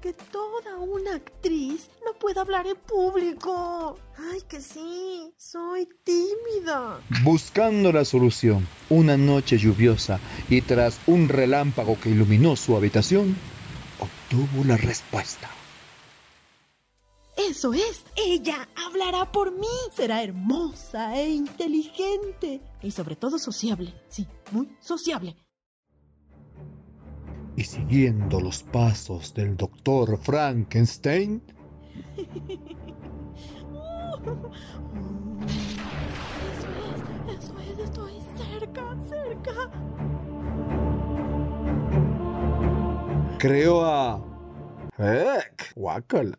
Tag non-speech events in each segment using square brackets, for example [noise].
que toda una actriz no puede hablar en público. Ay, que sí, soy tímida. Buscando la solución, una noche lluviosa y tras un relámpago que iluminó su habitación, obtuvo la respuesta. Eso es, ella hablará por mí. Será hermosa e inteligente y sobre todo sociable. Sí, muy sociable y siguiendo los pasos del doctor Frankenstein. Eso es, eso es, estoy cerca, cerca. Creo a... ¡Heck! ¡Guácala!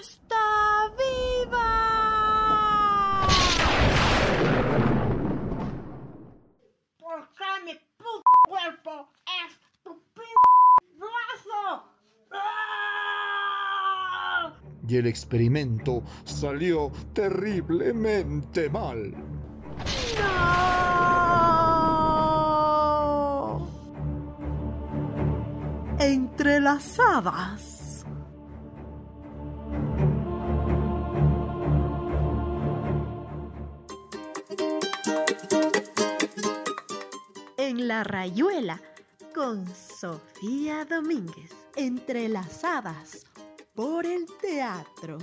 ¡Está viva! ¿Por qué mi puto cuerpo es y el experimento salió terriblemente mal. ¡No! Entrelazadas. En la rayuela con Sofía Domínguez. Entrelazadas por el teatro.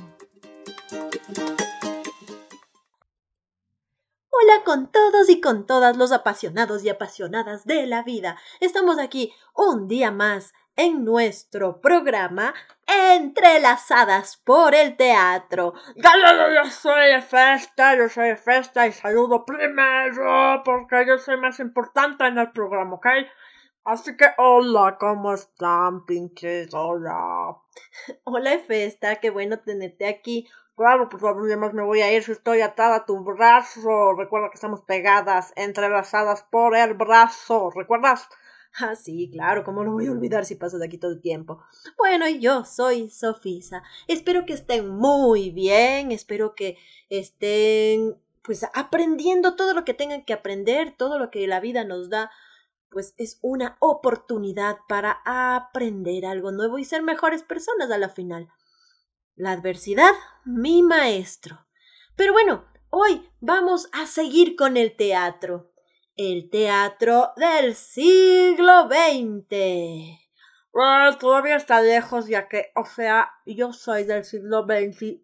Hola con todos y con todas los apasionados y apasionadas de la vida. Estamos aquí un día más en nuestro programa Entrelazadas por el Teatro. Yo, soy de Festa, yo soy Festa y saludo primero porque yo soy más importante en el programa, ¿ok? Así que hola, ¿cómo están, pinches? [laughs] Hola. Hola, Festa, qué bueno tenerte aquí. Claro, pues ya más me voy a ir si estoy atada a tu brazo. Recuerda que estamos pegadas, entrelazadas por el brazo. ¿Recuerdas? Ah, sí, claro, ¿cómo lo voy a olvidar si paso de aquí todo el tiempo? Bueno, y yo soy Sofisa. Espero que estén muy bien, espero que estén pues aprendiendo todo lo que tengan que aprender, todo lo que la vida nos da pues es una oportunidad para aprender algo nuevo y ser mejores personas a la final. La adversidad, mi maestro. Pero bueno, hoy vamos a seguir con el teatro. El teatro del siglo XX. Todavía está lejos, ya que, o sea, yo soy del siglo XXI.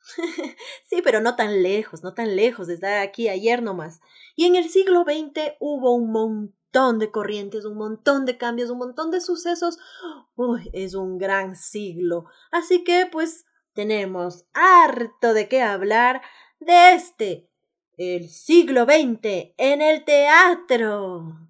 [laughs] sí, pero no tan lejos, no tan lejos, desde aquí ayer nomás. Y en el siglo XX hubo un montón de corrientes, un montón de cambios, un montón de sucesos. Uy, es un gran siglo. Así que, pues, tenemos harto de qué hablar de este, el siglo XX en el teatro.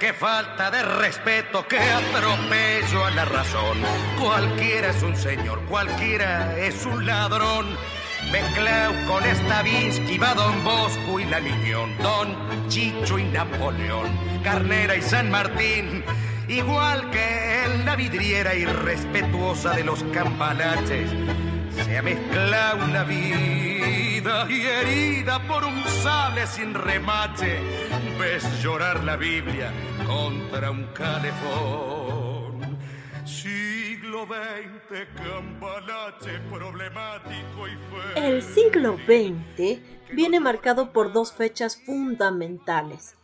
Qué falta de respeto, qué atropello a la razón. Cualquiera es un señor, cualquiera es un ladrón. Mezclado con Stavinsky va Don Bosco y la Niñón, Don Chicho y Napoleón, Carnera y San Martín. Igual que en la vidriera irrespetuosa de los campanaches, se ha mezclado la vida y herida por un sable sin remache. Ves llorar la Biblia contra un calefón. Siglo XX, campanache problemático y feo. El siglo XX viene marcado por dos fechas fundamentales.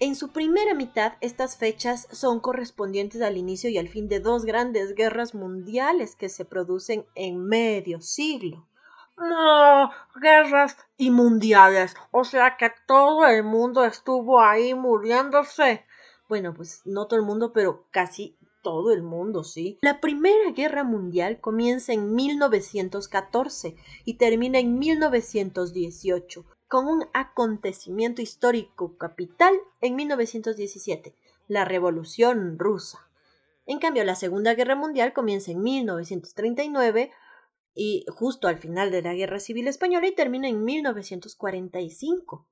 En su primera mitad, estas fechas son correspondientes al inicio y al fin de dos grandes guerras mundiales que se producen en medio siglo. No, guerras y mundiales. O sea que todo el mundo estuvo ahí muriéndose. Bueno, pues no todo el mundo, pero casi todo el mundo, sí. La Primera Guerra Mundial comienza en 1914 y termina en 1918 con un acontecimiento histórico capital en 1917, la Revolución Rusa. En cambio, la Segunda Guerra Mundial comienza en 1939 y justo al final de la Guerra Civil Española y termina en 1945.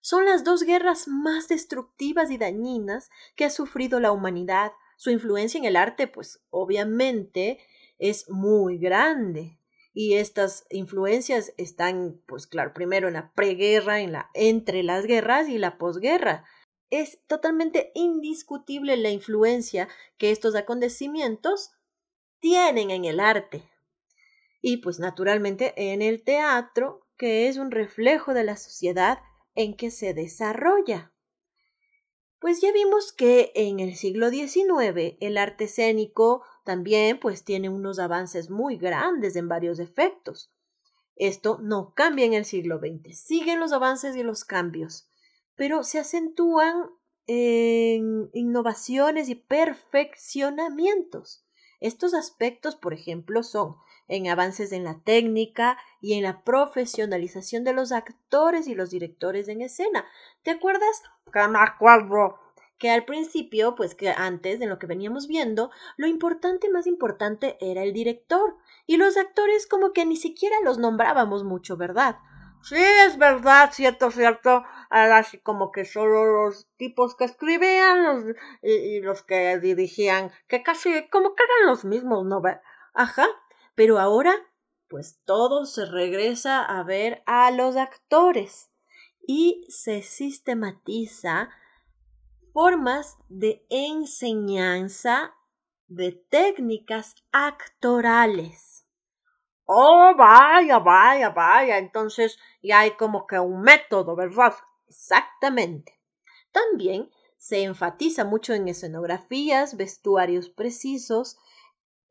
Son las dos guerras más destructivas y dañinas que ha sufrido la humanidad. Su influencia en el arte, pues obviamente, es muy grande y estas influencias están, pues claro, primero en la preguerra, en la entre las guerras y la posguerra. Es totalmente indiscutible la influencia que estos acontecimientos tienen en el arte. Y pues naturalmente en el teatro, que es un reflejo de la sociedad en que se desarrolla. Pues ya vimos que en el siglo XIX el arte escénico también pues tiene unos avances muy grandes en varios efectos. Esto no cambia en el siglo XX, siguen los avances y los cambios, pero se acentúan en innovaciones y perfeccionamientos. Estos aspectos, por ejemplo, son en avances en la técnica y en la profesionalización de los actores y los directores en escena. ¿Te acuerdas? Que me acuerdo que al principio, pues que antes de lo que veníamos viendo, lo importante más importante era el director y los actores como que ni siquiera los nombrábamos mucho, ¿verdad? Sí, es verdad, cierto, cierto. Así como que solo los tipos que escribían los, y, los que dirigían, que casi como que eran los mismos, ¿no? Ajá, pero ahora, pues todo se regresa a ver a los actores y se sistematiza formas de enseñanza de técnicas actorales. Oh, vaya, vaya, vaya. Entonces ya hay como que un método, ¿verdad? Exactamente. También se enfatiza mucho en escenografías, vestuarios precisos,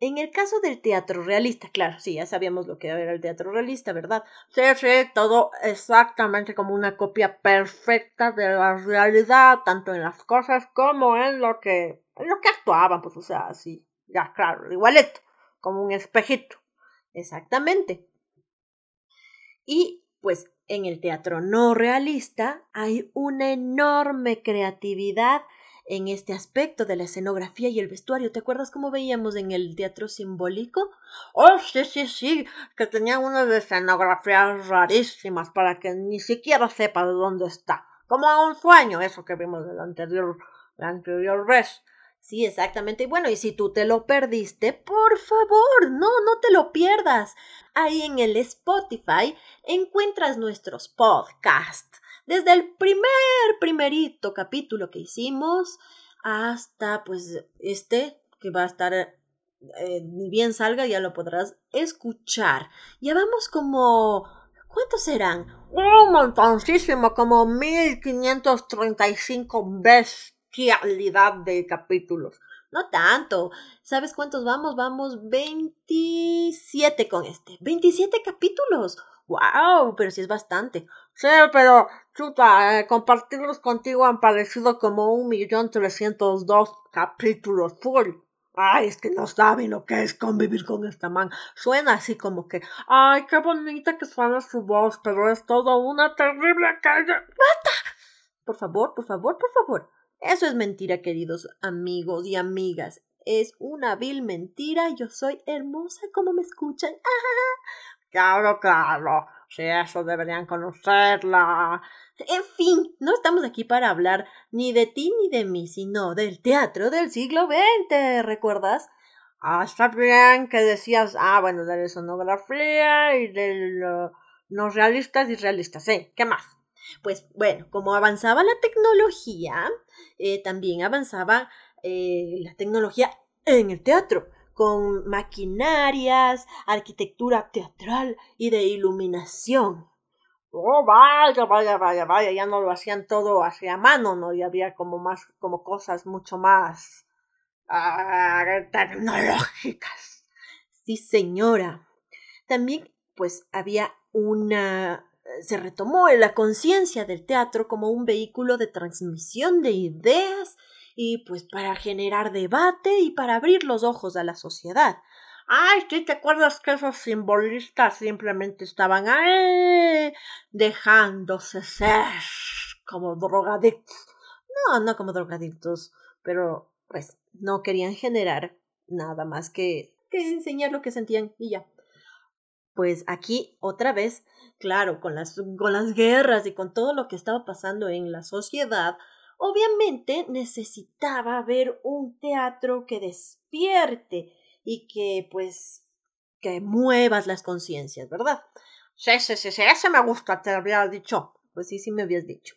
en el caso del teatro realista, claro, sí, ya sabíamos lo que era el teatro realista, ¿verdad? Sí, sí, todo exactamente como una copia perfecta de la realidad, tanto en las cosas como en lo que, en lo que actuaban, pues, o sea, así, ya, claro, igualito, como un espejito. Exactamente. Y pues en el teatro no realista hay una enorme creatividad en este aspecto de la escenografía y el vestuario. ¿Te acuerdas cómo veíamos en el teatro simbólico? Oh, sí, sí, sí, que tenía unas escenografías rarísimas para que ni siquiera sepa de dónde está. Como un sueño, eso que vimos en la anterior, la anterior vez. Sí, exactamente. Y bueno, y si tú te lo perdiste, por favor, no, no te lo pierdas. Ahí en el Spotify encuentras nuestros podcasts desde el primer, primerito capítulo que hicimos hasta pues este que va a estar eh, ni bien salga ya lo podrás escuchar. Ya vamos como ¿cuántos serán? Un montoncísimo, como 1535 bestialidad de capítulos. No tanto. ¿Sabes cuántos vamos? Vamos 27 con este. 27 capítulos. ¡Wow! Pero sí es bastante. Sí, pero, chuta, eh, compartirlos contigo han parecido como un millón trescientos dos capítulos full. Ay, es que no saben lo que es convivir con esta man. Suena así como que, ay, qué bonita que suena su voz, pero es todo una terrible calle. ¡Basta! Por favor, por favor, por favor. Eso es mentira, queridos amigos y amigas. Es una vil mentira. Yo soy hermosa como me escuchan. [laughs] Claro, claro. Sí, eso deberían conocerla. En fin, no estamos aquí para hablar ni de ti ni de mí, sino del teatro del siglo XX, ¿recuerdas? Ah, está bien que decías, ah, bueno, de la escenografía y de los realistas y realistas, ¿sí? ¿Qué más? Pues bueno, como avanzaba la tecnología, eh, también avanzaba eh, la tecnología en el teatro, con maquinarias, arquitectura teatral y de iluminación. Oh, vaya, vaya, vaya, vaya, ya no lo hacían todo hacia mano, ¿no? Y había como más, como cosas mucho más ah, tecnológicas. Sí, señora. También, pues, había una se retomó la conciencia del teatro como un vehículo de transmisión de ideas y pues para generar debate y para abrir los ojos a la sociedad. Ay, ¿sí te acuerdas que esos simbolistas simplemente estaban ahí dejándose ser como drogadictos? No, no como drogadictos, pero pues no querían generar nada más que, que enseñar lo que sentían y ya. Pues aquí otra vez, claro, con las, con las guerras y con todo lo que estaba pasando en la sociedad, obviamente necesitaba ver un teatro que despierte y que pues que muevas las conciencias, ¿verdad? Sí, sí, sí, sí, ese me gusta, te había dicho. Pues sí, sí me habías dicho.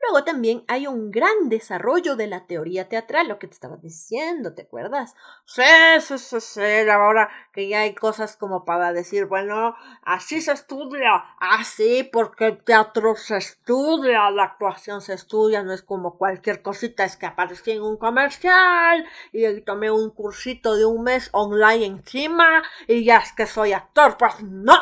Luego también hay un gran desarrollo de la teoría teatral, lo que te estaba diciendo, ¿te acuerdas? Sí, sí, sí, sí, ahora que ya hay cosas como para decir, bueno, así se estudia, así, porque el teatro se estudia, la actuación se estudia, no es como cualquier cosita, es que aparecí en un comercial y tomé un cursito de un mes online encima y ya es que soy actor, pues no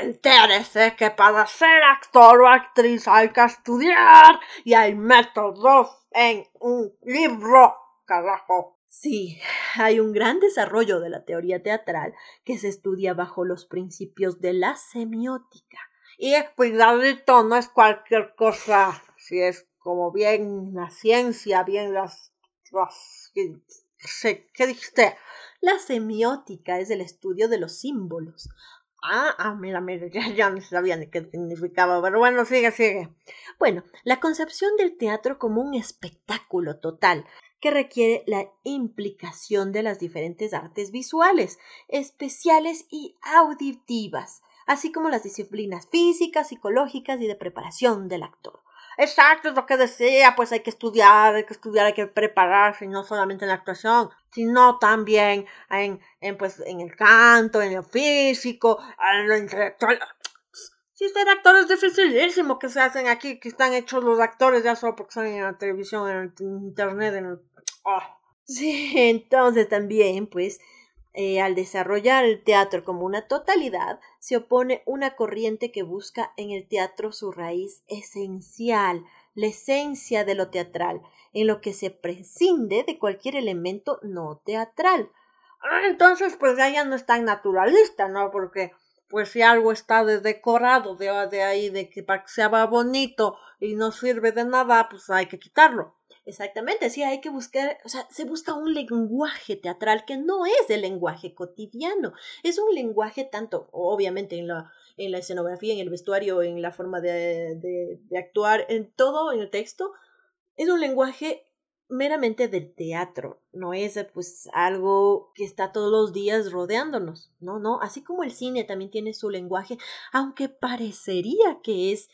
Entérese que para ser actor o actriz hay que estudiar y hay métodos en un libro, carajo. Sí, hay un gran desarrollo de la teoría teatral que se estudia bajo los principios de la semiótica. Y cuidadito, no es cualquier cosa, si es como bien la ciencia, bien las... las ¿Qué dijiste? La semiótica es el estudio de los símbolos, Ah, ah, mira, mira, ya, ya no sabía ni qué significaba, pero bueno, sigue, sigue. Bueno, la concepción del teatro como un espectáculo total que requiere la implicación de las diferentes artes visuales, especiales y auditivas, así como las disciplinas físicas, psicológicas y de preparación del actor. Exacto, es lo que decía, pues hay que estudiar, hay que estudiar, hay que prepararse, no solamente en la actuación, sino también en, en, pues, en el canto, en el físico, en lo intelectual. Si ser actor es dificilísimo que se hacen aquí, que están hechos los actores ya solo porque son en la televisión, en el internet, en el... Ah. Sí, entonces también, pues, eh, al desarrollar el teatro como una totalidad, se opone una corriente que busca en el teatro su raíz esencial, la esencia de lo teatral, en lo que se prescinde de cualquier elemento no teatral. Ah, entonces, pues ya no es tan naturalista, ¿no? Porque, pues si algo está decorado de, de ahí, de que para que sea bonito y no sirve de nada, pues hay que quitarlo. Exactamente, sí, hay que buscar, o sea, se busca un lenguaje teatral que no es el lenguaje cotidiano, es un lenguaje tanto, obviamente, en la, en la escenografía, en el vestuario, en la forma de, de, de actuar, en todo, en el texto, es un lenguaje meramente del teatro, no es pues algo que está todos los días rodeándonos, no, no, así como el cine también tiene su lenguaje, aunque parecería que es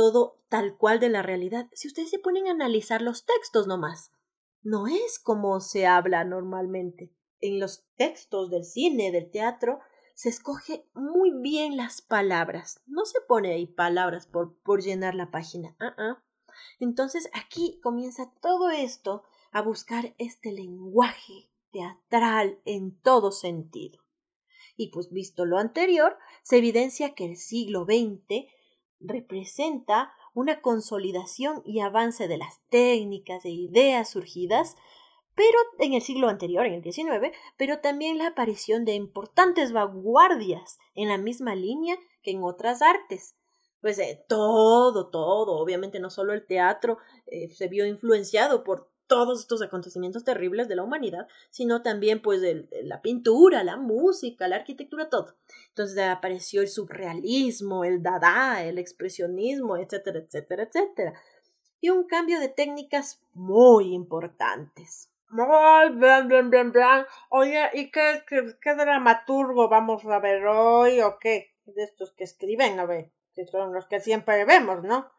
todo tal cual de la realidad. Si ustedes se ponen a analizar los textos nomás, no es como se habla normalmente. En los textos del cine, del teatro, se escoge muy bien las palabras. No se pone ahí palabras por, por llenar la página. Ah, ah. Entonces aquí comienza todo esto a buscar este lenguaje teatral en todo sentido. Y pues visto lo anterior, se evidencia que el siglo XX representa una consolidación y avance de las técnicas e ideas surgidas, pero en el siglo anterior, en el XIX, pero también la aparición de importantes vanguardias en la misma línea que en otras artes, pues eh, todo, todo, obviamente no solo el teatro eh, se vio influenciado por todos estos acontecimientos terribles de la humanidad, sino también pues de, la pintura, la música, la arquitectura, todo. Entonces apareció el surrealismo, el dada, el expresionismo, etcétera, etcétera, etcétera. Y un cambio de técnicas muy importantes. Muy bien, bien, bien, bien. Oye, ¿y qué, qué, qué dramaturgo vamos a ver hoy o qué? De estos que escriben, a ver, que son los que siempre vemos, ¿no?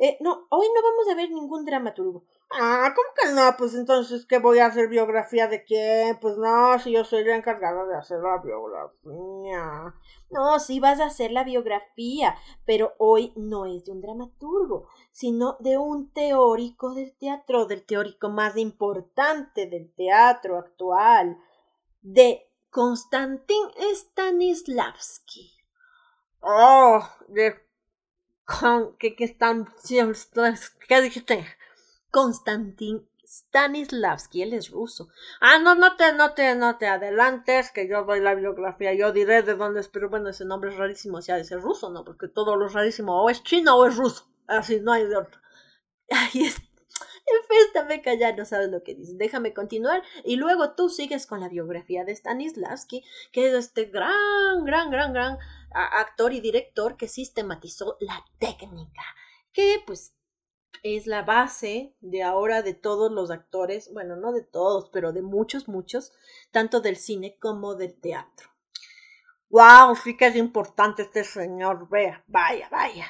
Eh, no, hoy no vamos a ver ningún dramaturgo. Ah, ¿cómo que no? Pues entonces, ¿qué voy a hacer biografía de quién? Pues no, si yo soy la encargada de hacer la biografía. No, sí vas a hacer la biografía, pero hoy no es de un dramaturgo, sino de un teórico del teatro, del teórico más importante del teatro actual, de Konstantin Stanislavski. Oh, de... ¿Qué, qué están... ¿Qué dijiste? Konstantin Stanislavski, él es ruso. Ah, no, no te, no te, no te adelantes, que yo doy la biografía, yo diré de dónde es, pero bueno, ese nombre es rarísimo, o sea, de ser ruso, ¿no? Porque todo lo rarísimo o es chino o es ruso, así, no hay de otro. Enféstame callar, no sabes lo que dices. Déjame continuar y luego tú sigues con la biografía de Stanislavski, que es este gran, gran, gran, gran actor y director que sistematizó la técnica, que pues es la base de ahora de todos los actores, bueno, no de todos, pero de muchos, muchos, tanto del cine como del teatro. ¡Wow! Sí que es importante este señor, vea, vaya, vaya.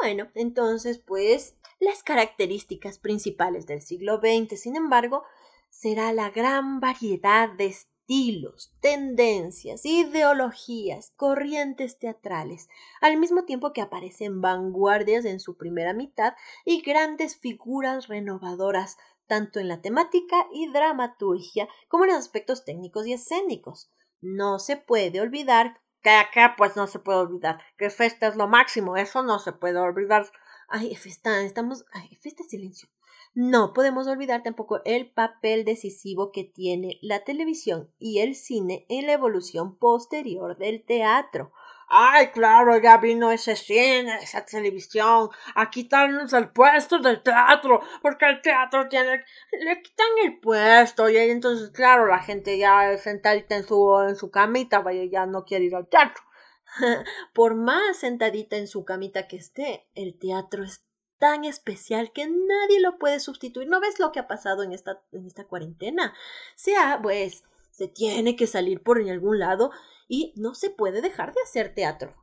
Bueno, entonces, pues, las características principales del siglo XX, sin embargo, será la gran variedad de estilos, tendencias, ideologías, corrientes teatrales, al mismo tiempo que aparecen vanguardias en su primera mitad y grandes figuras renovadoras tanto en la temática y dramaturgia como en aspectos técnicos y escénicos. No se puede olvidar que acá pues no se puede olvidar que Festa es lo máximo, eso no se puede olvidar. Ay, Festa, estamos... Ay, Festa, silencio. No podemos olvidar tampoco el papel decisivo que tiene la televisión y el cine en la evolución posterior del teatro. Ay, claro, ya vino ese cine, esa televisión, a quitarnos el puesto del teatro, porque el teatro tiene, le quitan el puesto, y entonces, claro, la gente ya sentadita en su, en su camita, vaya, ya no quiere ir al teatro. [laughs] Por más sentadita en su camita que esté, el teatro es tan especial que nadie lo puede sustituir. ¿No ves lo que ha pasado en esta, en esta cuarentena? Sea, pues, se tiene que salir por algún lado y no se puede dejar de hacer teatro.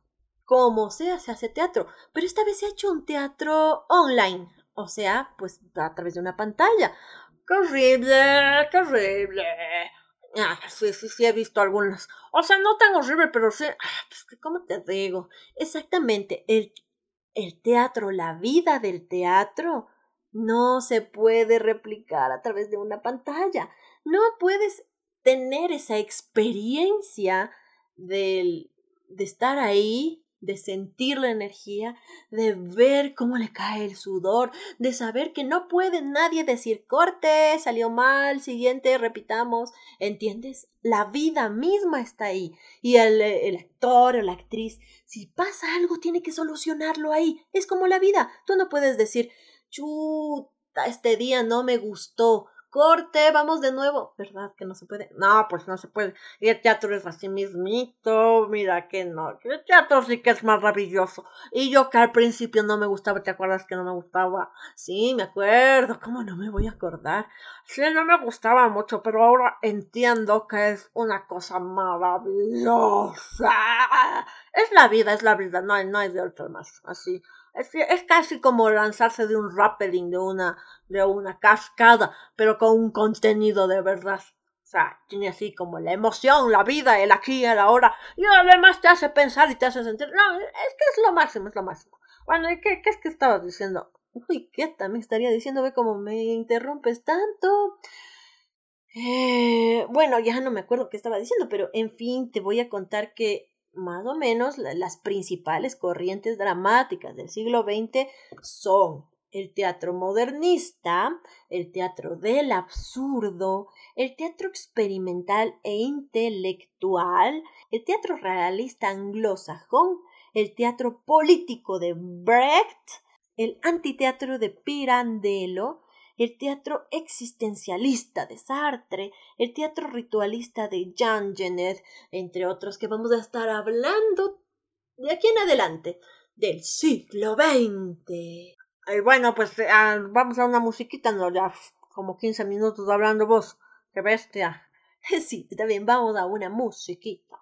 Como sea, se hace teatro, pero esta vez se ha hecho un teatro online, o sea, pues a través de una pantalla. ¡Qué horrible! ¡Qué horrible! Ah, sí, sí, sí, he visto algunas. O sea, no tan horrible, pero sí. Ah, pues, ¿Cómo te digo? Exactamente. El el teatro, la vida del teatro, no se puede replicar a través de una pantalla. No puedes tener esa experiencia del, de estar ahí de sentir la energía, de ver cómo le cae el sudor, de saber que no puede nadie decir corte, salió mal, siguiente, repitamos, ¿entiendes? La vida misma está ahí y el, el actor o la actriz, si pasa algo, tiene que solucionarlo ahí. Es como la vida. Tú no puedes decir, chuta, este día no me gustó corte, vamos de nuevo. ¿Verdad que no se puede? No, pues no se puede. Y el teatro es así mismito, mira que no. El teatro sí que es maravilloso. Y yo que al principio no me gustaba, ¿te acuerdas que no me gustaba? Sí, me acuerdo, ¿cómo no me voy a acordar? Sí, no me gustaba mucho, pero ahora entiendo que es una cosa maravillosa. Es la vida, es la vida, no hay, no hay de otra más, así. Es, es, casi como lanzarse de un rappelling, de una, de una cascada, pero con un contenido de verdad. O sea, tiene así como la emoción, la vida, el aquí, el ahora. Y además te hace pensar y te hace sentir. No, es que es lo máximo, es lo máximo. Bueno, ¿y qué, qué es que estabas diciendo? Uy, ¿qué también estaría diciendo? Ve cómo me interrumpes tanto. Eh, bueno, ya no me acuerdo qué estaba diciendo, pero en fin, te voy a contar que más o menos las principales corrientes dramáticas del siglo XX son el teatro modernista, el teatro del absurdo, el teatro experimental e intelectual, el teatro realista anglosajón, el teatro político de Brecht, el antiteatro de Pirandello, el teatro existencialista de Sartre, el teatro ritualista de Jean Genet, entre otros que vamos a estar hablando de aquí en adelante, del siglo XX. Y bueno, pues ah, vamos a una musiquita, no, ya como 15 minutos hablando vos. ¡Qué bestia! [laughs] Sí, también vamos a una musiquita.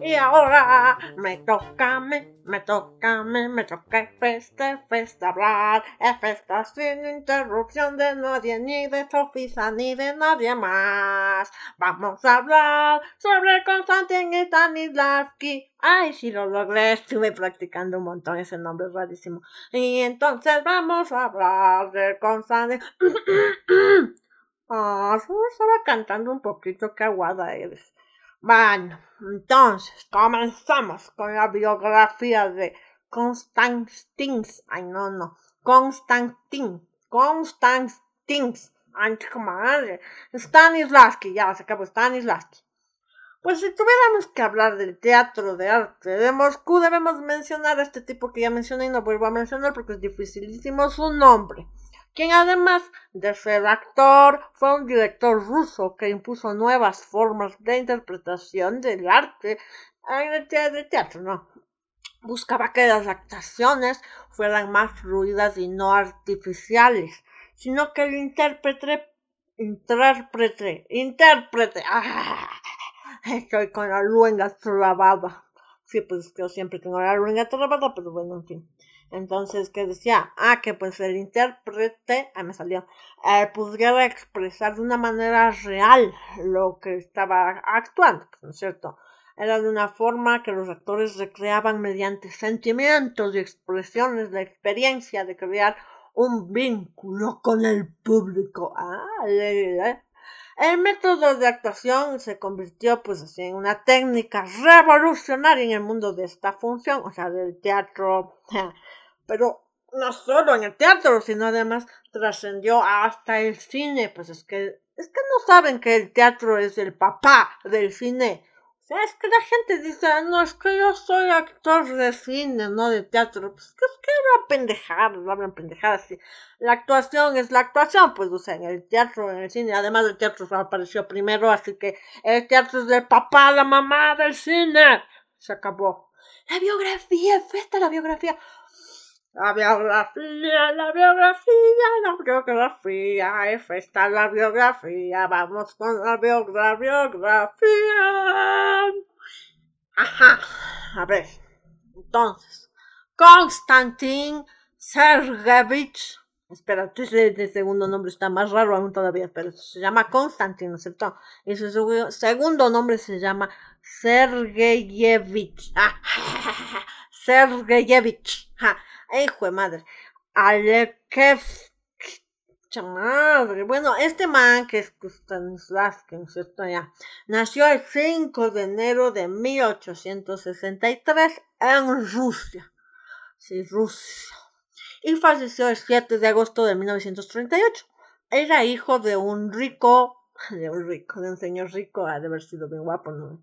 Y ahora me toca, me, me toca, me, me toca festa, festa hablar. Es festa sin interrupción de nadie, ni de Sofisa, ni de nadie más. Vamos a hablar sobre Konstantin Stanislavski. Ay, si lo logré, estuve practicando un montón ese nombre rarísimo. Y entonces vamos a hablar de Konstantin. [coughs] Ah, solo estaba cantando un poquito, qué aguada eres. Bueno, entonces comenzamos con la biografía de Constantins. Ay, no, no. Constantin. Constantins. Ay, chico madre. Stanislavski, ya se acabó Stanislavski. Pues si tuviéramos que hablar del teatro de arte de Moscú, debemos mencionar a este tipo que ya mencioné y no vuelvo a mencionar porque es dificilísimo su nombre quien además de ser actor fue un director ruso que impuso nuevas formas de interpretación del arte en el teatro, ¿no? Buscaba que las actuaciones fueran más fluidas y no artificiales, sino que el intérprete, intérprete, intérprete, ¡ah! estoy con la luenga trabada. Sí, pues yo siempre tengo la luenga trabada, pero bueno, en fin. Entonces, ¿qué decía? Ah, que pues el intérprete, ah, me salió, eh, pudiera expresar de una manera real lo que estaba actuando, ¿no es cierto? Era de una forma que los actores recreaban mediante sentimientos y expresiones la experiencia de crear un vínculo con el público. Ah, el método de actuación se convirtió pues así en una técnica revolucionaria en el mundo de esta función, o sea, del teatro pero no solo en el teatro, sino además trascendió hasta el cine, pues es que es que no saben que el teatro es el papá del cine. O sea, es que la gente dice, ah, no, es que yo soy actor de cine, no de teatro. Pues que es que hablan pendejadas, hablan pendejadas. Sí. La actuación es la actuación, pues, o sea, en el teatro, en el cine. Además, el teatro apareció primero, así que el teatro es del papá, la mamá del cine. Se acabó. La biografía, festa la biografía. La biografía, la biografía, la biografía, es esta la biografía, vamos con la biografía. Ajá, a ver, entonces, Konstantin Sergevich Espérate, ese de segundo nombre está más raro aún todavía, pero se llama Konstantin, ¿no es cierto? Y su segundo nombre se llama Sergeyevich. Ah, [laughs] Sergeyevich. Hijo de madre. Alekev. Madre. Bueno, este man que es Stanislavski, ¿no es cierto? Ya. Nació el 5 de enero de 1863 en Rusia. Sí, Rusia y falleció el 7 de agosto de 1938. Era hijo de un rico, de un rico, de un señor rico, ha de haber sido bien guapo, ¿no? No,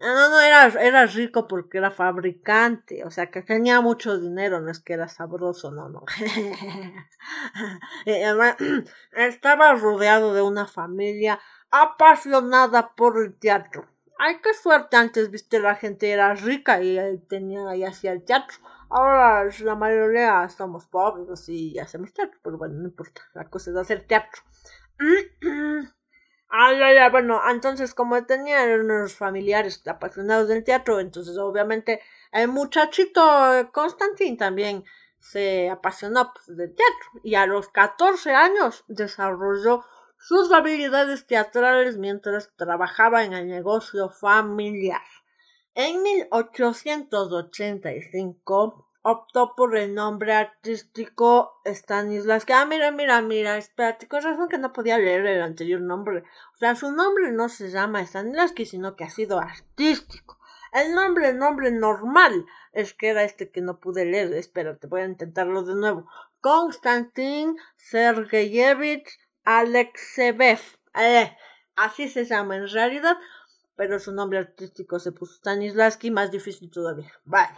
no, no, era, era rico porque era fabricante, o sea que tenía mucho dinero, no es que era sabroso, no, no. [laughs] Eh, [clears throat] estaba rodeado de una familia apasionada por el teatro. Ay, qué suerte, antes, viste, la gente era rica y tenía y hacía el teatro. Ahora la mayoría somos pobres y hacemos teatro, pero bueno, no importa, la cosa es hacer teatro. [clears throat] Ah, ya, ya, bueno, entonces como tenía unos familiares apasionados del teatro, entonces obviamente el muchachito Constantin también se apasionó pues, del teatro y a los 14 años desarrolló sus habilidades teatrales mientras trabajaba en el negocio familiar. En 1885 optó por el nombre artístico Stanislavski. Ah, mira, mira, mira, espérate, con razón que no podía leer el anterior nombre. O sea, su nombre no se llama Stanislavski, sino que ha sido artístico. El nombre, el nombre normal, es que era este que no pude leer. Espérate, voy a intentarlo de nuevo. Konstantin Sergeyevich Alexeyev. Eh, así se llama en realidad pero su nombre artístico se puso Stanislavski, más difícil todavía. Bueno,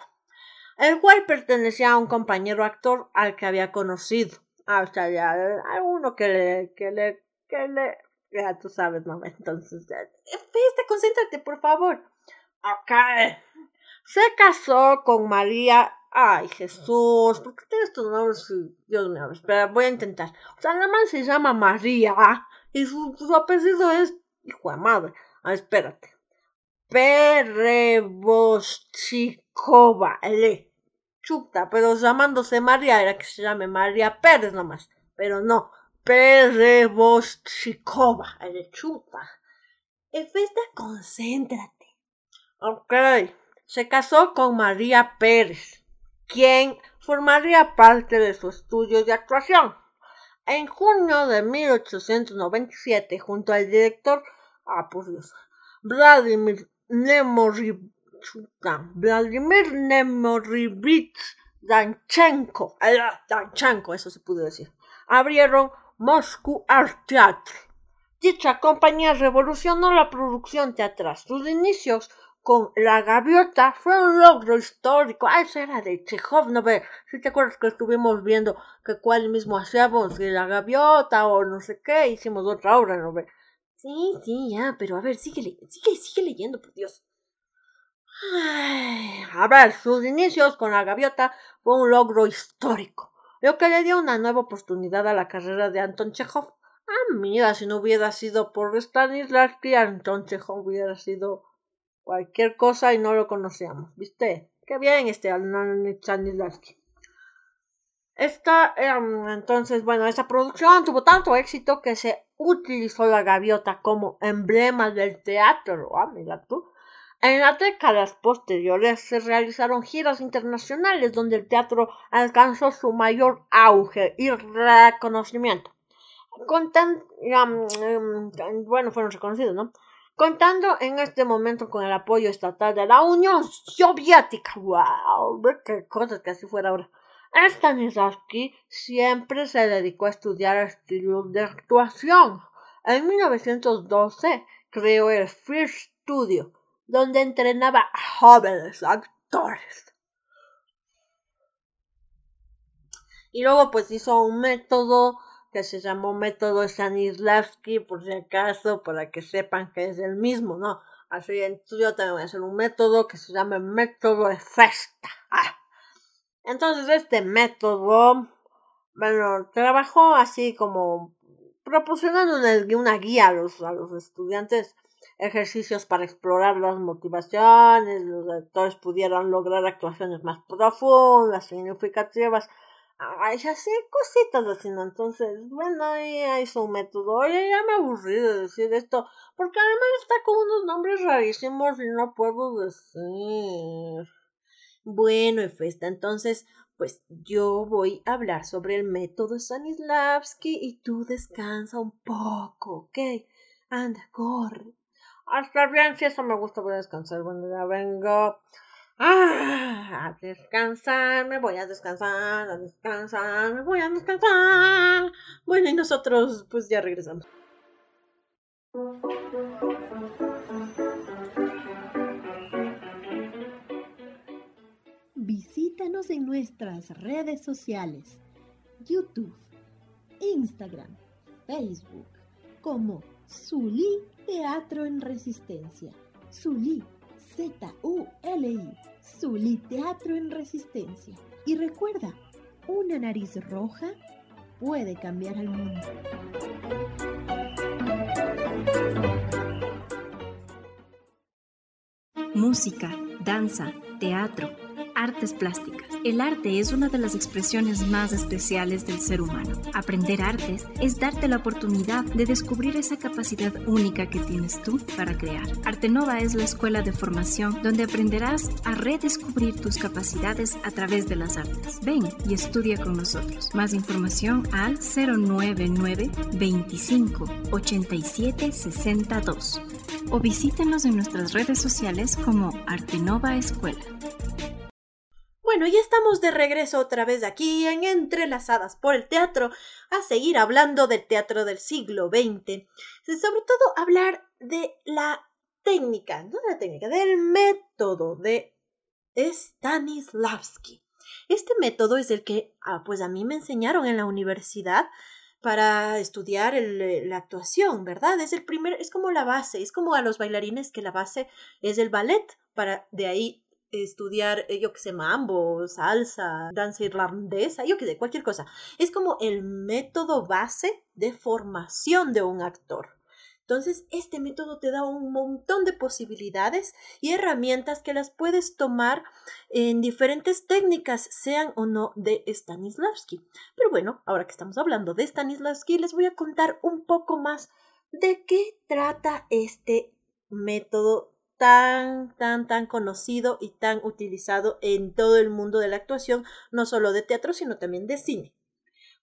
el cual pertenecía a un compañero actor al que había conocido. Ah, o sea, ya, alguno que le, que le, que le, ya tú sabes, no, entonces, este, concéntrate, por favor. Ok. Se casó con María. Ay, Jesús, ¿por qué tienes tu nombre? Dios mío, espera, voy a intentar. O sea, la madre se llama María y su, su apellido es hijo de madre. Ah, espérate. Perevoschikova, L. Chuta, pero llamándose María era que se llame María Pérez nomás. Pero no, Perevoschikova, L. Chuta. Efesta, concéntrate. Ok, se casó con María Pérez, quien formaría parte de su estudio de actuación. En junio de 1897, junto al director Ah, por Dios. Vladimir Vladimir Nemorivich Danchenko, Danchenko, eso se pudo decir, abrieron Moscú Art Theatre. Dicha compañía revolucionó la producción teatral. Sus inicios con La Gaviota fue un logro histórico. Ah, eso era de Chekhov, ¿no ve? Si te acuerdas que estuvimos viendo que cuál mismo hacíamos de La Gaviota o no sé qué, hicimos otra obra, ¿no ve? Sí, sí, ya, pero a ver, sigue, sigue, sigue leyendo, por Dios. A ver, sus inicios con la gaviota fue un logro histórico, lo que le dio una nueva oportunidad a la carrera de Anton Chekhov. Ah, mira, si no hubiera sido por Stanislavski, Anton Chekhov hubiera sido cualquier cosa y no lo conocíamos, ¿viste? Qué bien este Stanislavski. Esta, em, entonces, bueno, esta producción tuvo tanto éxito que se utilizó la gaviota como emblema del teatro. Ah, mira tú. En las décadas posteriores se realizaron giras internacionales donde el teatro alcanzó su mayor auge y reconocimiento. Contando, em, bueno, fueron reconocidos, ¿no? Contando en este momento con el apoyo estatal de la Unión Soviética. ¡Wow! ¡Qué cosas que así fuera ahora! Stanislavski siempre se dedicó a estudiar estilos de actuación. En 1912 creó el First Studio, donde entrenaba a jóvenes actores. Y luego pues hizo un método que se llamó método Stanislavski, por si acaso, para que sepan que es el mismo, ¿no? Así estudio también voy a hacer un método que se llama método de festa. Ah. Entonces este método, bueno, trabajó así como proporcionando una, guía a los, a los estudiantes, ejercicios para explorar las motivaciones, los actores pudieran lograr actuaciones más profundas, significativas, Ay, ya sé, cositas así. Entonces, bueno, ahí hay su método. Oye, ya me aburrí de decir esto, porque además está con unos nombres rarísimos y no puedo decir. Bueno, Efesta, entonces, pues yo voy a hablar sobre el método Stanislavski y tú descansa un poco, ¿ok? Anda, corre. Hasta bien, si eso me gusta, voy a descansar. Bueno, ya vengo. Ah, a descansar, me voy a descansar, a descansar, me voy a descansar. Bueno, y nosotros pues ya regresamos. Visítanos en nuestras redes sociales, YouTube, Instagram, Facebook, como Zulí Teatro en Resistencia. Zulí, Z-U-L-I, Zulí Teatro en Resistencia. Y recuerda, una nariz roja puede cambiar al mundo. Música, danza, teatro artes plásticas. El arte es una de las expresiones más especiales del ser humano. Aprender artes es darte la oportunidad de descubrir esa capacidad única que tienes tú para crear. Artenova es la escuela de formación donde aprenderás a redescubrir tus capacidades a través de las artes. Ven y estudia con nosotros. Más información al 099 25 87 62 o visítenos en nuestras redes sociales como Artenova Escuela. Bueno, ya estamos de regreso otra vez aquí en Entrelazadas por el Teatro a seguir hablando del teatro del siglo XX. Sobre todo hablar de la técnica, no de la técnica, del método de Stanislavski. Este método es el que ah, pues a mí me enseñaron en la universidad para estudiar la actuación, ¿verdad? Es el primer, es como la base, es como a los bailarines que la base es el ballet, para de ahí estudiar, eh, yo que sé, mambo, salsa, danza irlandesa, yo que sé, cualquier cosa. Es como el método base de formación de un actor. Entonces, este método te da un montón de posibilidades y herramientas que las puedes tomar en diferentes técnicas, sean o no de Stanislavski. Pero bueno, ahora que estamos hablando de Stanislavski, les voy a contar un poco más de qué trata este método tan, tan, tan conocido y tan utilizado en todo el mundo de la actuación, no solo de teatro, sino también de cine.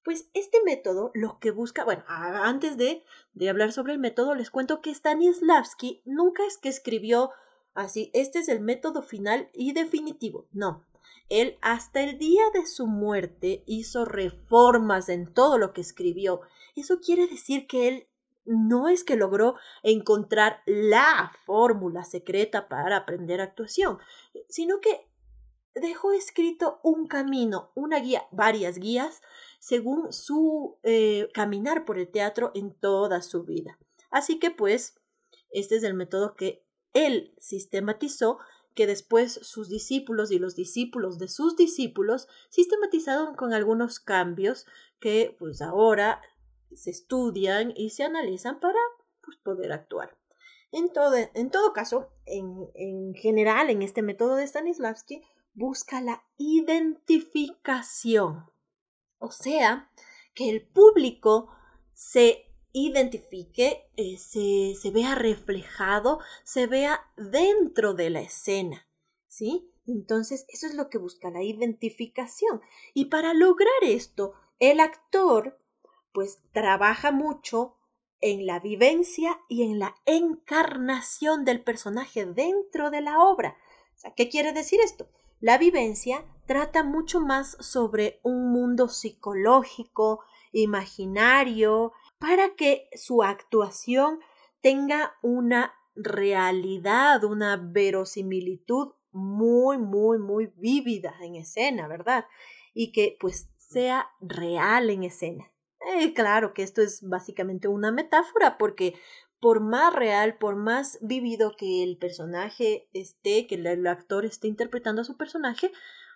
Pues este método lo que busca, bueno, antes de, de hablar sobre el método, les cuento que Stanislavski nunca es que escribió así, este es el método final y definitivo, no. Él hasta el día de su muerte hizo reformas en todo lo que escribió. Eso quiere decir que él no es que logró encontrar la fórmula secreta para aprender actuación, sino que dejó escrito un camino, una guía, varias guías, según su eh, caminar por el teatro en toda su vida. Así que pues, este es el método que él sistematizó, que después sus discípulos y los discípulos de sus discípulos sistematizaron con algunos cambios que pues ahora se estudian y se analizan para pues, poder actuar. En todo, en todo caso, en, en general, en este método de Stanislavski, busca la identificación. O sea, que el público se identifique, eh, se, se, vea reflejado, se vea dentro de la escena. ¿Sí? Entonces, eso es lo que busca la identificación. Y para lograr esto, el actor pues trabaja mucho en la vivencia y en la encarnación del personaje dentro de la obra. ¿qué quiere decir esto? La vivencia trata mucho más sobre un mundo psicológico, imaginario, para que su actuación tenga una realidad, una verosimilitud muy, muy, muy vívida en escena, ¿verdad? Y que pues sea real en escena. Eh, claro que esto es básicamente una metáfora porque por más real, por más vivido que el personaje esté, que el actor esté interpretando a su personaje,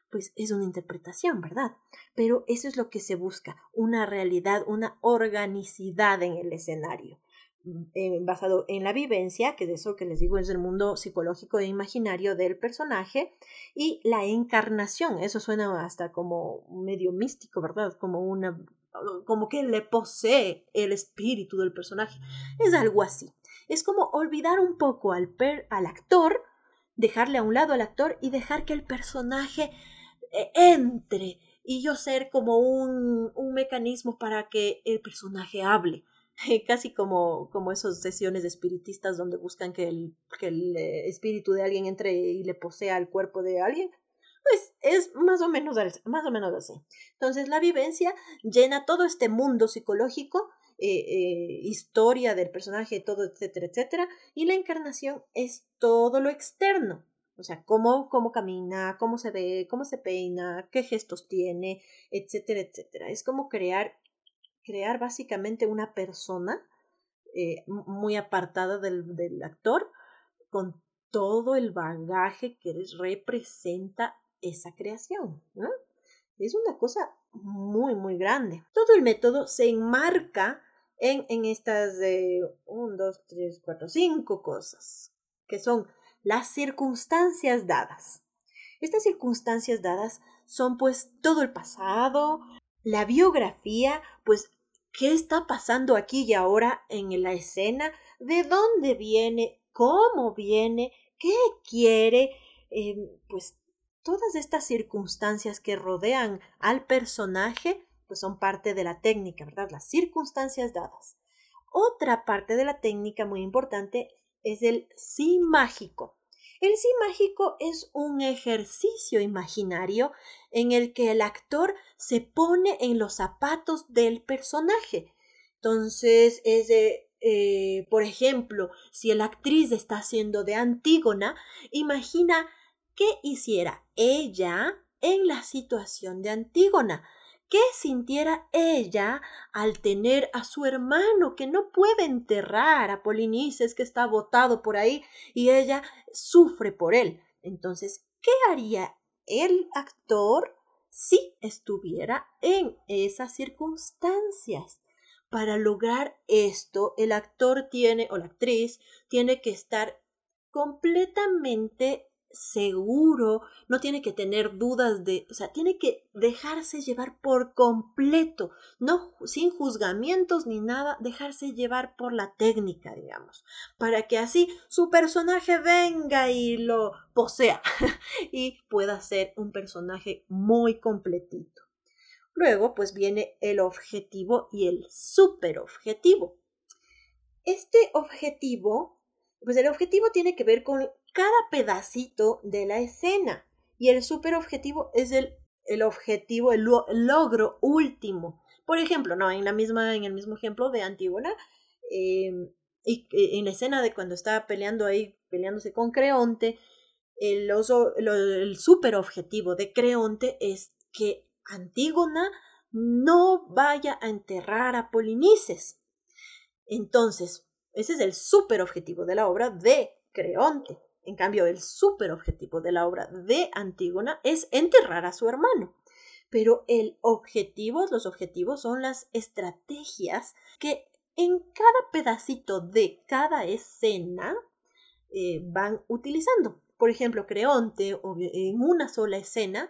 pues es una interpretación, ¿verdad? Pero eso es lo que se busca, una realidad, una organicidad en el escenario. eh, basado en la vivencia, que es eso que les digo es el mundo psicológico e imaginario del personaje, y la encarnación, eso suena hasta como medio místico, ¿verdad? Como una como que le posee el espíritu del personaje. Es algo así. Es como olvidar un poco al, per, al actor, dejarle a un lado al actor y dejar que el personaje eh, entre y yo ser como un, un mecanismo para que el personaje hable. [laughs] Casi como, como esas sesiones espiritistas donde buscan que el, que el eh, espíritu de alguien entre y le posea el cuerpo de alguien. Pues es más o menos, más o menos así. Entonces la vivencia llena todo este mundo psicológico eh, eh, historia del personaje, todo, etcétera, etcétera. Y la encarnación es todo lo externo. O sea, cómo, cómo camina, cómo se ve, cómo se peina, qué gestos tiene, etcétera, etcétera. Es como crear, crear básicamente una persona eh, muy apartada del, del actor con todo el bagaje que representa esa creación. Es una cosa muy, muy grande. Todo el método se enmarca en, en estas de 1, 2, 3, 4, 5 cosas, que son las circunstancias dadas. Estas circunstancias dadas son pues todo el pasado, la biografía, pues qué está pasando aquí y ahora en la escena, de dónde viene, cómo viene, qué quiere, eh, pues todas estas circunstancias que rodean al personaje, pues son parte de la técnica, ¿verdad? Las circunstancias dadas. Otra parte de la técnica muy importante es el sí mágico. El sí mágico es un ejercicio imaginario en el que el actor se pone en los zapatos del personaje. Entonces, es eh, por ejemplo, si la actriz está haciendo de Antígona, imagina qué hiciera ella en la situación de Antígona. ¿Qué sintiera ella al tener a su hermano que no puede enterrar a Polinices que está botado por ahí y ella sufre por él? Entonces, ¿qué haría el actor si estuviera en esas circunstancias? Para lograr esto, el actor tiene o la actriz tiene que estar completamente seguro, no tiene que tener dudas de, o sea, tiene que dejarse llevar por completo, no sin juzgamientos ni nada, dejarse llevar por la técnica, digamos, para que así su personaje venga y lo posea [laughs] y pueda ser un personaje muy completito. Luego, pues viene el objetivo y el superobjetivo. Este objetivo, pues el objetivo tiene que ver con cada pedacito de la escena. Y el superobjetivo es el, el objetivo, el, logro último. Por ejemplo, no, en la misma, en el mismo ejemplo de Antígona, em, y en la escena de cuando estaba peleando ahí, peleándose con Creonte, el, oso, el super objetivo de Creonte es que Antígona no vaya a enterrar a Polinices. Entonces, ese es el super objetivo de la obra de Creonte. En cambio, el superobjetivo de la obra de Antígona es enterrar a su hermano. Pero el objetivo, los objetivos son las estrategias que en cada pedacito de cada escena eh, van utilizando. Por ejemplo, Creonte, en una sola escena,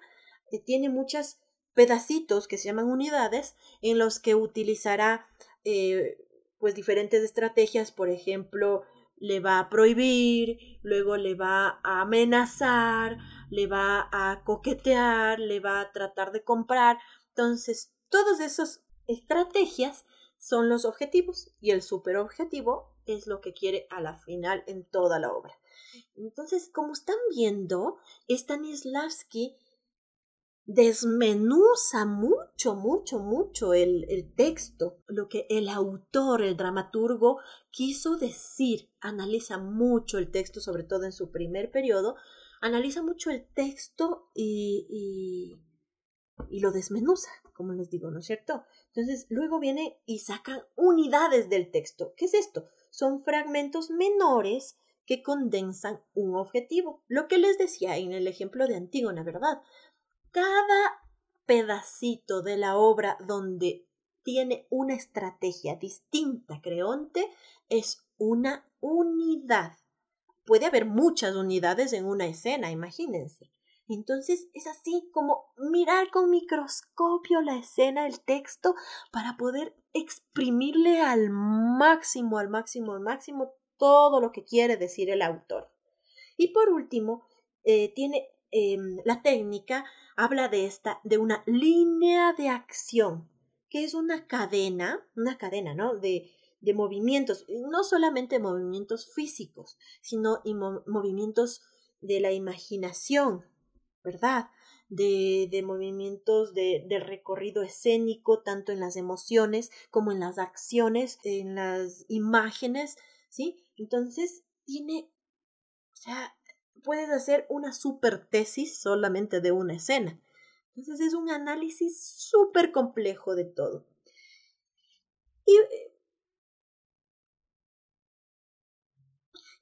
eh, tiene muchos pedacitos que se llaman unidades en los que utilizará eh, pues diferentes estrategias, por ejemplo, le va a prohibir, luego le va a amenazar, le va a coquetear, le va a tratar de comprar. Entonces, todas esas estrategias son los objetivos y el superobjetivo es lo que quiere a la final en toda la obra. Entonces, como están viendo, Stanislavski desmenuza mucho, mucho, mucho el, el, texto, lo que el autor, el dramaturgo, quiso decir. Analiza mucho el texto, sobre todo en su primer periodo, analiza mucho el texto y, y, lo desmenuza, como les digo, ¿no es cierto? Entonces, luego viene y saca unidades del texto. ¿Qué es esto? Son fragmentos menores que condensan un objetivo. Lo que les decía en el ejemplo de Antígona, ¿verdad? Cada pedacito de la obra donde tiene una estrategia distinta. Creonte es una unidad. Puede haber muchas unidades en una escena, imagínense. Entonces es así como mirar con microscopio la escena, el texto, para poder exprimirle al máximo, al máximo, al máximo todo lo que quiere decir el autor. Y por último, eh, tiene em, la técnica, habla de esta, de una línea de acción, que es una cadena, una cadena, ¿no? De, de movimientos, no solamente movimientos físicos, sino movimientos de la imaginación, ¿verdad? De, de movimientos de, de, recorrido escénico, tanto en las emociones como en las acciones, en las imágenes, ¿sí? Entonces, tiene, o sea, puedes hacer una super tesis solamente de una escena. Entonces, es un análisis súper complejo de todo. Y,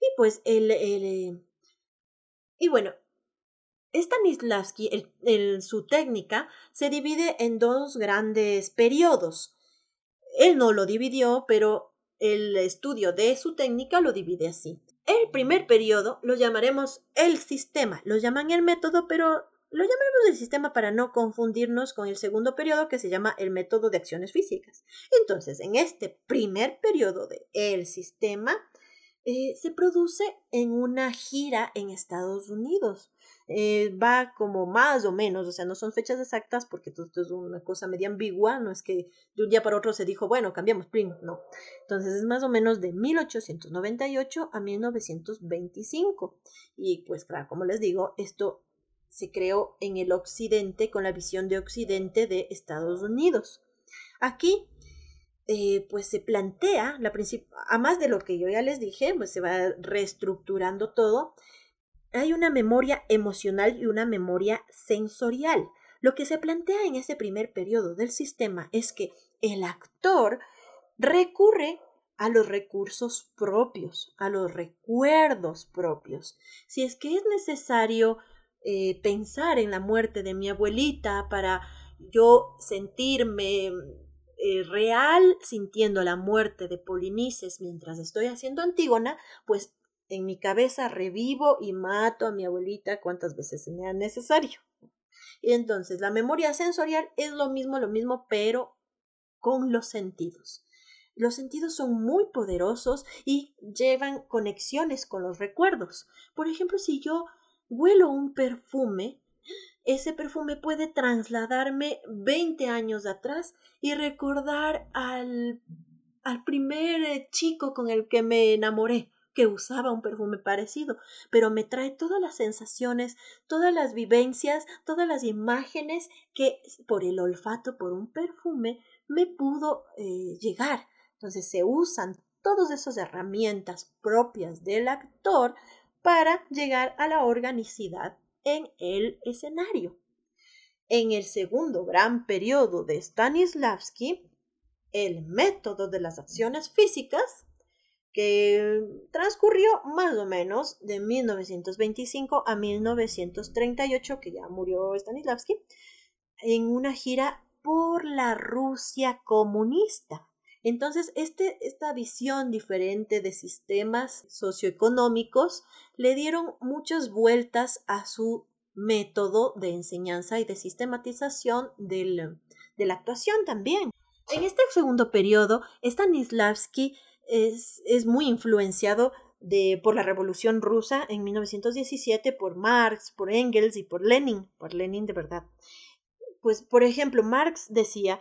y pues, el, el, y bueno, Stanislavski, el, su técnica, se divide en dos grandes periodos. Él no lo dividió, pero el estudio de su técnica lo divide así. El primer periodo lo llamaremos el sistema, lo llaman el método, pero lo llamaremos el sistema para no confundirnos con el segundo periodo que se llama el método de acciones físicas. Entonces, en este primer periodo de el sistema, eh, se produce en una gira en Estados Unidos. Eh, va como más o menos, o sea, no son fechas exactas porque todo esto es una cosa media ambigua, no es que de un día para otro se dijo, bueno, cambiamos no. Entonces es más o menos de 1898 a 1925. Y pues claro, como les digo, esto se creó en el occidente con la visión de occidente de Estados Unidos. Aquí eh, pues se plantea, la a más de lo que yo ya les dije, pues se va reestructurando todo hay una memoria emocional y una memoria sensorial. Lo que se plantea en ese primer periodo del sistema es que el actor recurre a los recursos propios, a los recuerdos propios. Si es que es necesario eh, pensar en la muerte de mi abuelita para yo sentirme eh, real sintiendo la muerte de Polinices mientras estoy haciendo Antígona, pues en mi cabeza revivo y mato a mi abuelita cuantas veces sea necesario. Y entonces la memoria sensorial es lo mismo, lo mismo, pero con los sentidos. Los sentidos son muy poderosos y llevan conexiones con los recuerdos. Por ejemplo, si yo huelo un perfume, ese perfume puede trasladarme 20 años atrás y recordar al, al primer chico con el que me enamoré que usaba un perfume parecido, pero me trae todas las sensaciones, todas las vivencias, todas las imágenes que por el olfato, por un perfume, me pudo eh, llegar. Entonces se usan todas esas herramientas propias del actor para llegar a la organicidad en el escenario. En el segundo gran periodo de Stanislavski, el método de las acciones físicas que transcurrió más o menos de 1925 a 1938, que ya murió Stanislavski, en una gira por la Rusia comunista. Entonces, este, esta visión diferente de sistemas socioeconómicos le dieron muchas vueltas a su método de enseñanza y de sistematización de la actuación también. En este segundo periodo, Stanislavski es, es muy influenciado de, por la Revolución Rusa en 1917, por Marx, por Engels y por Lenin, por Lenin de verdad. Pues, por ejemplo, Marx decía,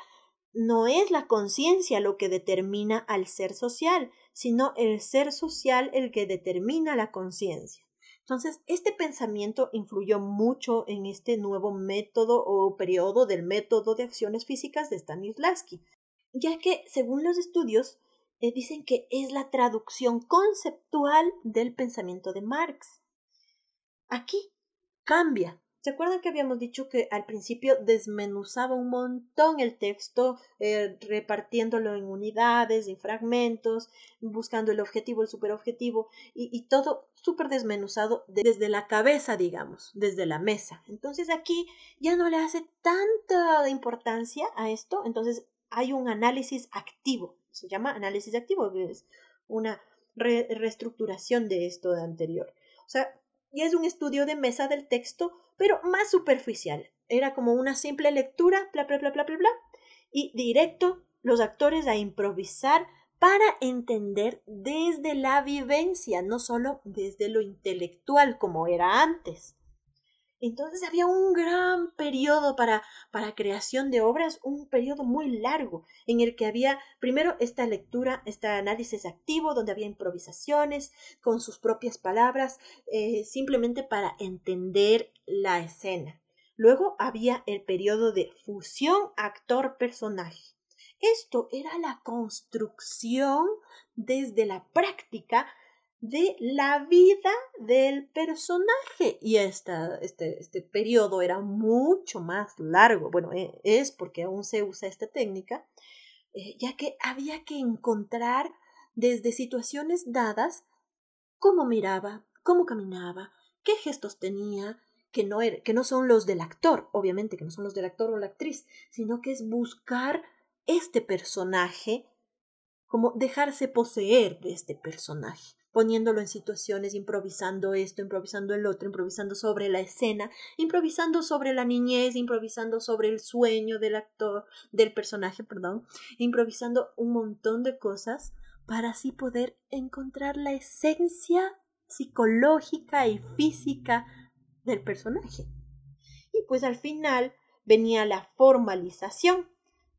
no es la conciencia lo que determina al ser social, sino el ser social el que determina la conciencia. Entonces, este pensamiento influyó mucho en este nuevo método o periodo del método de acciones físicas de Stanislavski, ya que, según los estudios, dicen que es la traducción conceptual del pensamiento de Marx. Aquí cambia. ¿Se acuerdan que habíamos dicho que al principio desmenuzaba un montón el texto, eh, repartiéndolo en unidades, en fragmentos, buscando el objetivo, el superobjetivo, y todo súper desmenuzado desde la cabeza, digamos, desde la mesa. Entonces aquí ya no le hace tanta importancia a esto, entonces hay un análisis activo. Se llama análisis activo, es una reestructuración de esto de anterior. O sea, y es un estudio de mesa del texto, pero más superficial. Era como una simple lectura, bla, bla, bla, bla, bla, bla, y directo los actores a improvisar para entender desde la vivencia, no solo desde lo intelectual como era antes. Entonces había un gran periodo para, para creación de obras, un periodo muy largo, en el que había primero esta lectura, este análisis activo, donde había improvisaciones con sus propias palabras, eh, simplemente para entender la escena. Luego había el periodo de fusión actor-personaje. Esto era la construcción desde la práctica de la vida del personaje. Y esta, este, este periodo era mucho más largo. Bueno, e, es porque aún se usa esta técnica, eh, ya que había que encontrar desde situaciones dadas cómo miraba, cómo caminaba, qué gestos tenía, que no, er, que no son los del actor, obviamente que no son los del actor o la actriz, sino que es buscar este personaje, como dejarse poseer de este personaje poniéndolo en situaciones, improvisando esto, improvisando el otro, improvisando sobre la escena, improvisando sobre la niñez, improvisando sobre el sueño del actor, del personaje, perdón, improvisando un montón de cosas para así poder encontrar la esencia psicológica y física del personaje. Y pues al final venía la formalización,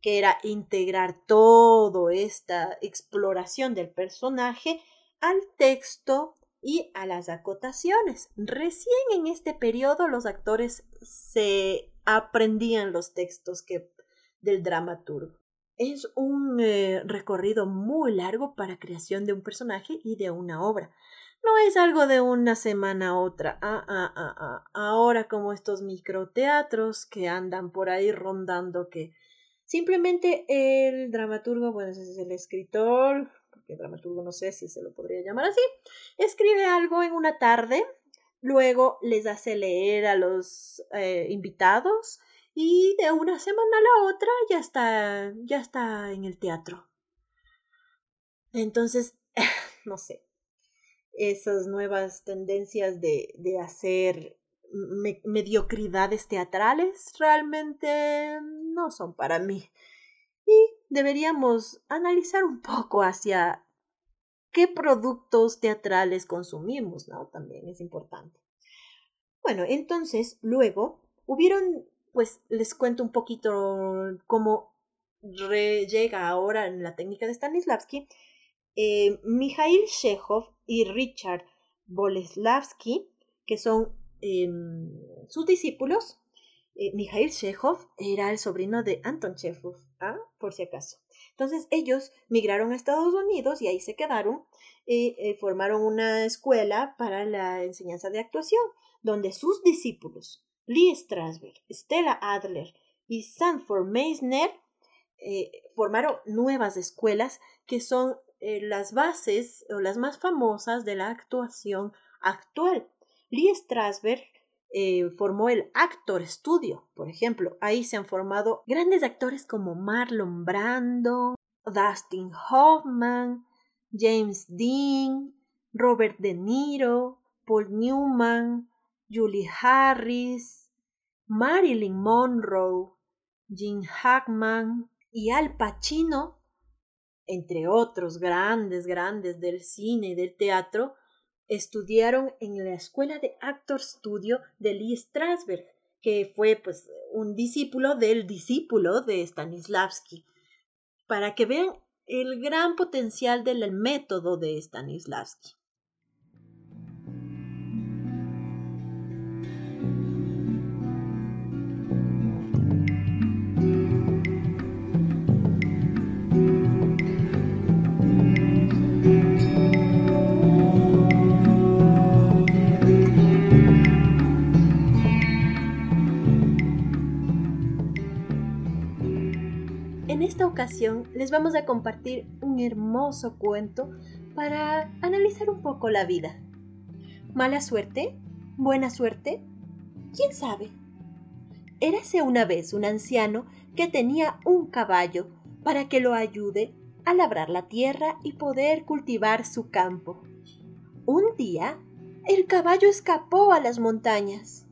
que era integrar toda esta exploración del personaje al texto y a las acotaciones. Recién en este periodo los actores se aprendían los textos que, del dramaturgo. Es un eh, recorrido muy largo para creación de un personaje y de una obra. No es algo de una semana a otra. Ah, ah, ah, ah. Ahora como estos microteatros que andan por ahí rondando que simplemente el dramaturgo, bueno, es el escritor, porque dramaturgo no sé si se lo podría llamar así, escribe algo en una tarde, luego les hace leer a los eh, invitados y de una semana a la otra ya está, ya está en el teatro. Entonces, [laughs] no sé, esas nuevas tendencias de, de hacer mediocridades teatrales realmente no son para mí. Y deberíamos analizar un poco hacia qué productos teatrales consumimos, ¿no? También es importante. Bueno, entonces, luego, hubieron, pues les cuento un poquito cómo llega ahora en la técnica de Stanislavski, eh, Mikhail y Richard Boleslavski, que son em, sus discípulos. Eh, Mikhail era el sobrino de Anton Chekhov, ¿ah? por si acaso. Entonces ellos migraron a Estados Unidos y ahí se quedaron y eh, formaron una escuela para la enseñanza de actuación, donde sus discípulos, Lee Strasberg, Stella Adler y Sanford Meisner, eh, formaron nuevas escuelas que son eh, las bases o las más famosas de la actuación actual. Lee Strasberg eh, formó el Actor Studio, por ejemplo. Ahí se han formado grandes actores como Marlon Brando, Dustin Hoffman, James Dean, Robert De Niro, Paul Newman, Julie Harris, Marilyn Monroe, Jim Hackman y Al Pacino, entre otros grandes, grandes del cine y del teatro, estudiaron en la Escuela de Actor Studio de Lee Strasberg, que fue pues un discípulo del discípulo de Stanislavski, para que vean el gran potencial del método de Stanislavski. Les vamos a compartir un hermoso cuento para analizar un poco la vida. ¿Mala suerte? ¿Buena suerte? ¿Quién sabe? Érase una vez un anciano que tenía un caballo para que lo ayude a labrar la tierra y poder cultivar su campo. Un día, el caballo escapó a las montañas.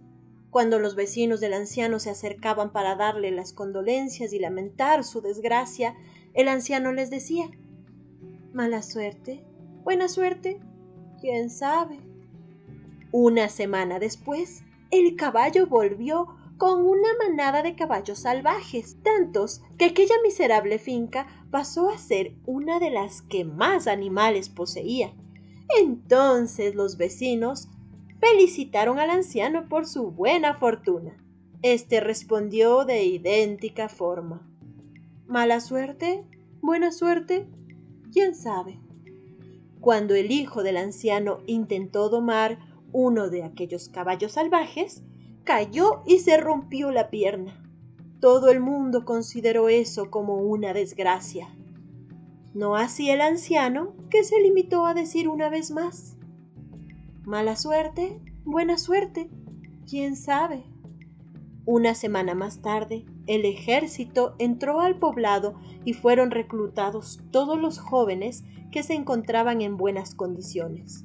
Cuando los vecinos del anciano se acercaban para darle las condolencias y lamentar su desgracia, el anciano les decía Mala suerte, buena suerte, quién sabe. Una semana después, el caballo volvió con una manada de caballos salvajes, tantos que aquella miserable finca pasó a ser una de las que más animales poseía. Entonces los vecinos felicitaron al anciano por su buena fortuna. Este respondió de idéntica forma. Mala suerte, buena suerte, quién sabe. Cuando el hijo del anciano intentó domar uno de aquellos caballos salvajes, cayó y se rompió la pierna. Todo el mundo consideró eso como una desgracia. No así el anciano, que se limitó a decir una vez más Mala suerte, buena suerte, quién sabe. Una semana más tarde, el ejército entró al poblado y fueron reclutados todos los jóvenes que se encontraban en buenas condiciones.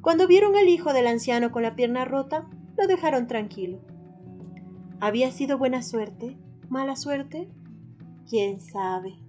Cuando vieron al hijo del anciano con la pierna rota, lo dejaron tranquilo. ¿Había sido buena suerte? ¿Mala suerte? ¿Quién sabe?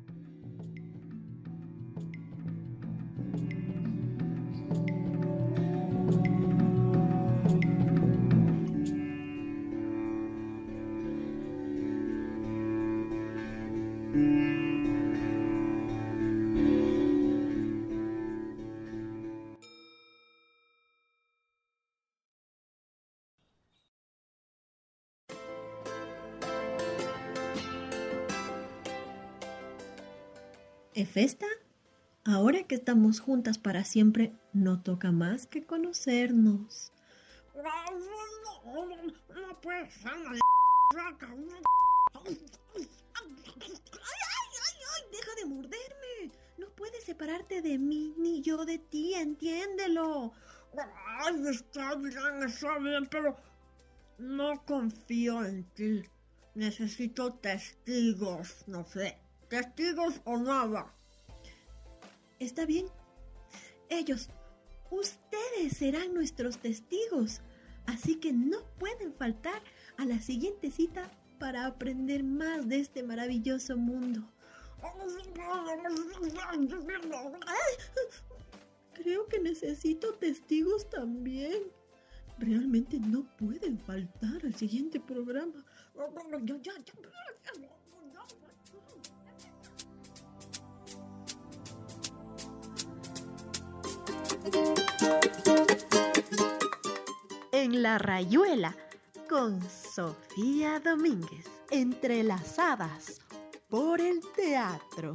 Efesta, ahora que estamos juntas para siempre, no toca más que conocernos. ¡Deja de morderme! No puedes separarte de mí ni yo de ti, entiéndelo. Ay, está bien, está bien, pero no confío en ti. Necesito testigos, no sé testigos o nada. Está bien. Ellos, ustedes serán nuestros testigos. Así que no pueden faltar a la siguiente cita para aprender más de este maravilloso mundo. Creo que necesito testigos también. Realmente no pueden faltar al siguiente programa. En la rayuela con Sofía Domínguez, entrelazadas por el teatro.